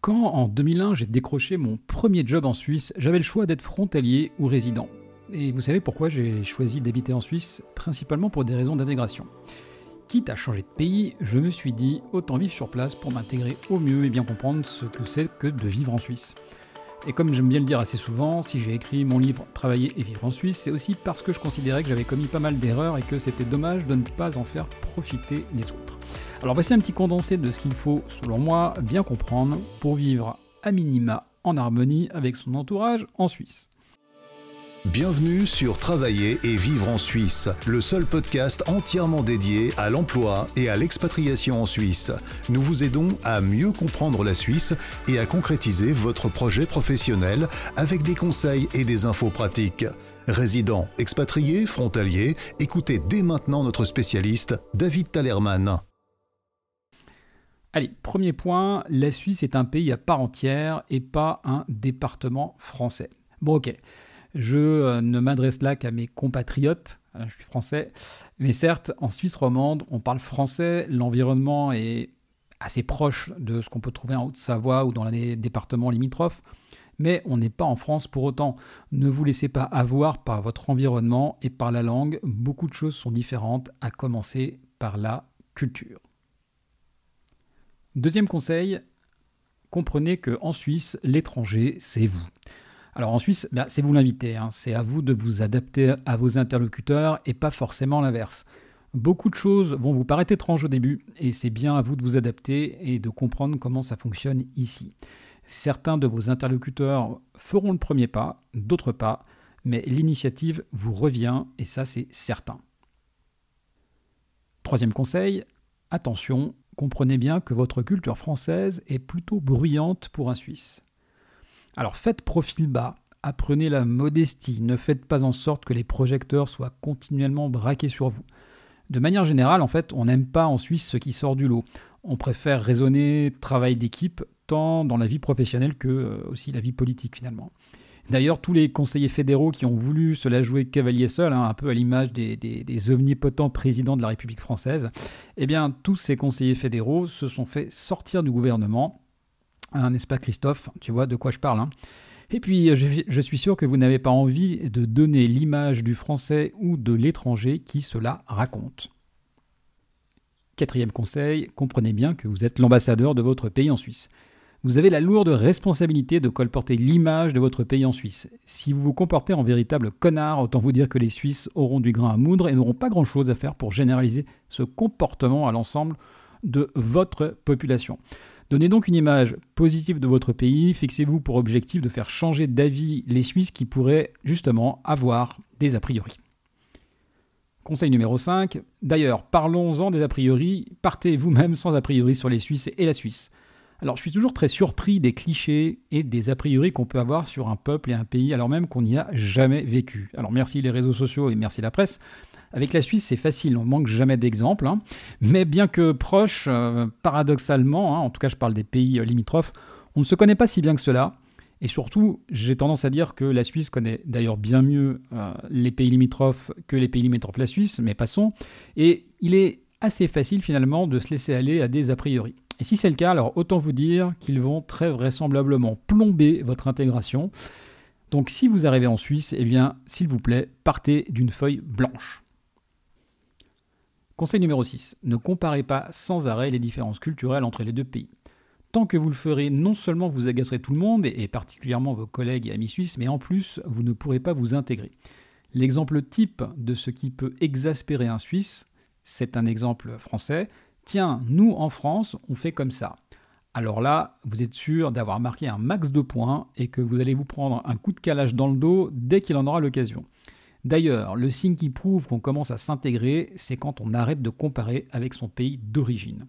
Quand en 2001 j'ai décroché mon premier job en Suisse, j'avais le choix d'être frontalier ou résident. Et vous savez pourquoi j'ai choisi d'habiter en Suisse? Principalement pour des raisons d'intégration. Quitte à changer de pays, je me suis dit autant vivre sur place pour m'intégrer au mieux et bien comprendre ce que c'est que de vivre en Suisse. Et comme j'aime bien le dire assez souvent, si j'ai écrit mon livre Travailler et vivre en Suisse, c'est aussi parce que je considérais que j'avais commis pas mal d'erreurs et que c'était dommage de ne pas en faire profiter les autres. Alors voici un petit condensé de ce qu'il faut, selon moi, bien comprendre pour vivre à minima en harmonie avec son entourage en Suisse. Bienvenue sur Travailler et vivre en Suisse, le seul podcast entièrement dédié à l'emploi et à l'expatriation en Suisse. Nous vous aidons à mieux comprendre la Suisse et à concrétiser votre projet professionnel avec des conseils et des infos pratiques. Résidents, expatriés, frontaliers, écoutez dès maintenant notre spécialiste, David Talerman. Allez, premier point, la Suisse est un pays à part entière et pas un département français. Bon ok, je euh, ne m'adresse là qu'à mes compatriotes, hein, je suis français, mais certes, en Suisse romande, on parle français, l'environnement est assez proche de ce qu'on peut trouver en Haute-Savoie ou dans les départements limitrophes, mais on n'est pas en France pour autant. Ne vous laissez pas avoir par votre environnement et par la langue, beaucoup de choses sont différentes, à commencer par la culture. Deuxième conseil, comprenez que en Suisse, l'étranger, c'est vous. Alors en Suisse, ben, c'est vous l'invité, hein. c'est à vous de vous adapter à vos interlocuteurs et pas forcément l'inverse. Beaucoup de choses vont vous paraître étranges au début et c'est bien à vous de vous adapter et de comprendre comment ça fonctionne ici. Certains de vos interlocuteurs feront le premier pas, d'autres pas, mais l'initiative vous revient et ça c'est certain. Troisième conseil, attention, comprenez bien que votre culture française est plutôt bruyante pour un Suisse. Alors faites profil bas, apprenez la modestie, ne faites pas en sorte que les projecteurs soient continuellement braqués sur vous. De manière générale, en fait, on n'aime pas en Suisse ce qui sort du lot. On préfère raisonner travail d'équipe, tant dans la vie professionnelle que euh, aussi la vie politique finalement. D'ailleurs, tous les conseillers fédéraux qui ont voulu se la jouer cavalier seul, hein, un peu à l'image des, omnipotents présidents de la République française, eh bien, tous ces conseillers fédéraux se sont fait sortir du gouvernement. Hein, n'est-ce pas, Christophe? Tu vois de quoi je parle. Hein? et puis, je, je, suis sûr que vous n'avez pas envie de donner l'image du français ou de l'étranger qui cela raconte. Quatrième conseil, comprenez bien que vous êtes l'ambassadeur de votre pays en Suisse. Vous avez la lourde responsabilité de colporter l'image de votre pays en Suisse. Si vous vous comportez en véritable connard, autant vous dire que les Suisses auront du grain à moudre et n'auront pas grand-chose à faire pour généraliser ce comportement à l'ensemble de votre population. Donnez donc une image positive de votre pays, fixez-vous pour objectif de faire changer d'avis les Suisses qui pourraient justement avoir des a priori. Conseil numéro 5. D'ailleurs, parlons-en des a priori. Partez vous-même sans a priori sur les Suisses et la Suisse. Alors je suis toujours très surpris des clichés et des a priori qu'on peut avoir sur un peuple et un pays alors même qu'on n'y a jamais vécu. Alors merci les réseaux sociaux et merci la presse. Avec la Suisse, c'est facile, on manque jamais d'exemples. Hein. Mais bien que proche, euh, paradoxalement, hein, en tout cas je parle des pays euh, limitrophes, on ne se connaît pas si bien que cela. Et surtout, j'ai tendance à dire que la Suisse connaît d'ailleurs bien mieux euh, les pays limitrophes que les pays limitrophes la Suisse, mais passons. Et il est assez facile finalement de se laisser aller à des a priori. Et si c'est le cas, alors autant vous dire qu'ils vont très vraisemblablement plomber votre intégration. Donc si vous arrivez en Suisse, eh bien, s'il vous plaît, partez d'une feuille blanche. Conseil numéro 6. Ne comparez pas sans arrêt les différences culturelles entre les deux pays. Tant que vous le ferez, non seulement vous agacerez tout le monde, et particulièrement vos collègues et amis suisses, mais en plus, vous ne pourrez pas vous intégrer. L'exemple type de ce qui peut exaspérer un Suisse, c'est un exemple français, tiens, nous en France, on fait comme ça. Alors là, vous êtes sûr d'avoir marqué un max de points et que vous allez vous prendre un coup de calage dans le dos dès qu'il en aura l'occasion. D'ailleurs, le signe qui prouve qu'on commence à s'intégrer, c'est quand on arrête de comparer avec son pays d'origine.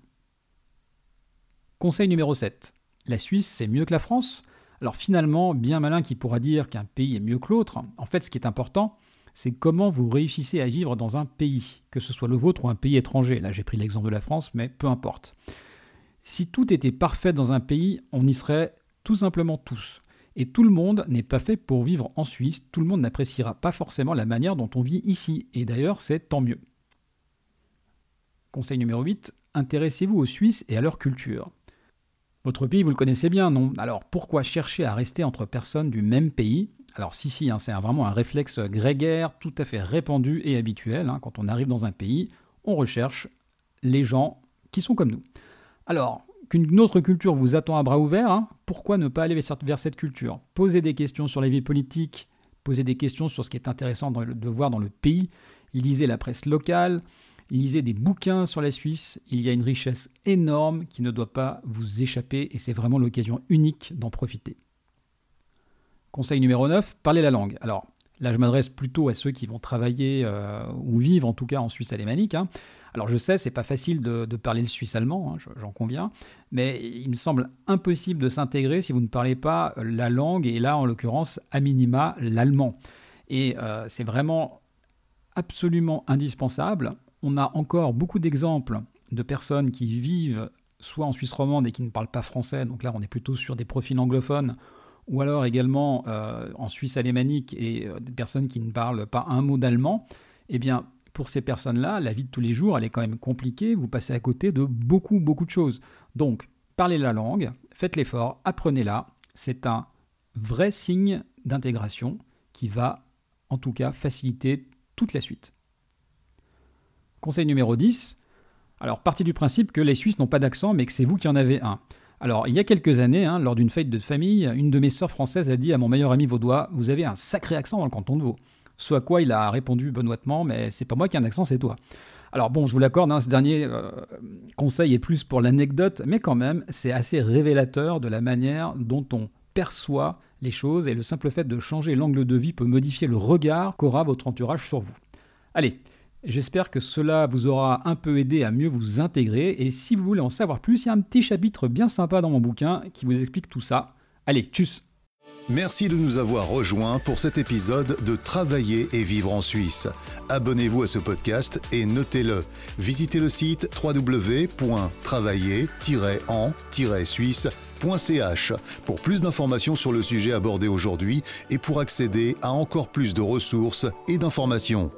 Conseil numéro 7. La Suisse, c'est mieux que la France? Alors finalement, bien malin qui pourra dire qu'un pays est mieux que l'autre, en fait ce qui est important, c'est comment vous réussissez à vivre dans un pays, que ce soit le vôtre ou un pays étranger. Là, j'ai pris l'exemple de la France, mais peu importe. Si tout était parfait dans un pays, on y serait tout simplement tous. Et tout le monde n'est pas fait pour vivre en Suisse, tout le monde n'appréciera pas forcément la manière dont on vit ici, et d'ailleurs c'est tant mieux. Conseil numéro 8, intéressez-vous aux Suisses et à leur culture. Votre pays, vous le connaissez bien, non? Alors pourquoi chercher à rester entre personnes du même pays? Alors si, si, hein, c'est vraiment un réflexe grégaire tout à fait répandu et habituel. Hein. Quand on arrive dans un pays, on recherche les gens qui sont comme nous. Alors, qu'une autre culture vous attend à bras ouverts, hein, pourquoi ne pas aller vers cette culture? Poser des questions sur les vies politiques, poser des questions sur ce qui est intéressant de voir dans le pays, lisez la presse locale, lisez des bouquins sur la Suisse, il y a une richesse énorme qui ne doit pas vous échapper et c'est vraiment l'occasion unique d'en profiter. Conseil numéro 9, parlez la langue. Alors là je m'adresse plutôt à ceux qui vont travailler euh, ou vivre en tout cas en Suisse alémanique. Hein. Alors je sais, c'est pas facile de, parler le suisse-allemand, hein, j'en conviens, mais il me semble impossible de s'intégrer si vous ne parlez pas la langue, et là en l'occurrence, à minima, l'allemand. Et euh, c'est vraiment absolument indispensable. On a encore beaucoup d'exemples de personnes qui vivent soit en Suisse romande et qui ne parlent pas français, donc là on est plutôt sur des profils anglophones, ou alors également euh, en Suisse alémanique et euh, des personnes qui ne parlent pas un mot d'allemand, eh bien pour ces personnes-là, la vie de tous les jours, elle est quand même compliquée, vous passez à côté de beaucoup, beaucoup de choses. Donc, parlez la langue, faites l'effort, apprenez-la, c'est un vrai signe d'intégration qui va en tout cas faciliter toute la suite. Conseil numéro 10. Alors, partie du principe que les Suisses n'ont pas d'accent, mais que c'est vous qui en avez un. Alors, il y a quelques années, hein, lors d'une fête de famille, une de mes sœurs françaises a dit à mon meilleur ami vaudois Vous avez un sacré accent dans le canton de Vaud. Ce à quoi il a répondu benoîtement Mais c'est pas moi qui ai un accent, c'est toi. Alors bon, je vous l'accorde, hein, ce dernier euh, conseil est plus pour l'anecdote, mais quand même, c'est assez révélateur de la manière dont on perçoit les choses et le simple fait de changer l'angle de vie peut modifier le regard qu'aura votre entourage sur vous. Allez, j'espère que cela vous aura un peu aidé à mieux vous intégrer et si vous voulez en savoir plus, il y a un petit chapitre bien sympa dans mon bouquin qui vous explique tout ça. Allez, tchuss Merci de nous avoir rejoints pour cet épisode de Travailler et vivre en Suisse. Abonnez-vous à ce podcast et notez-le. Visitez le site www.travailler-en-suisse.ch pour plus d'informations sur le sujet abordé aujourd'hui et pour accéder à encore plus de ressources et d'informations.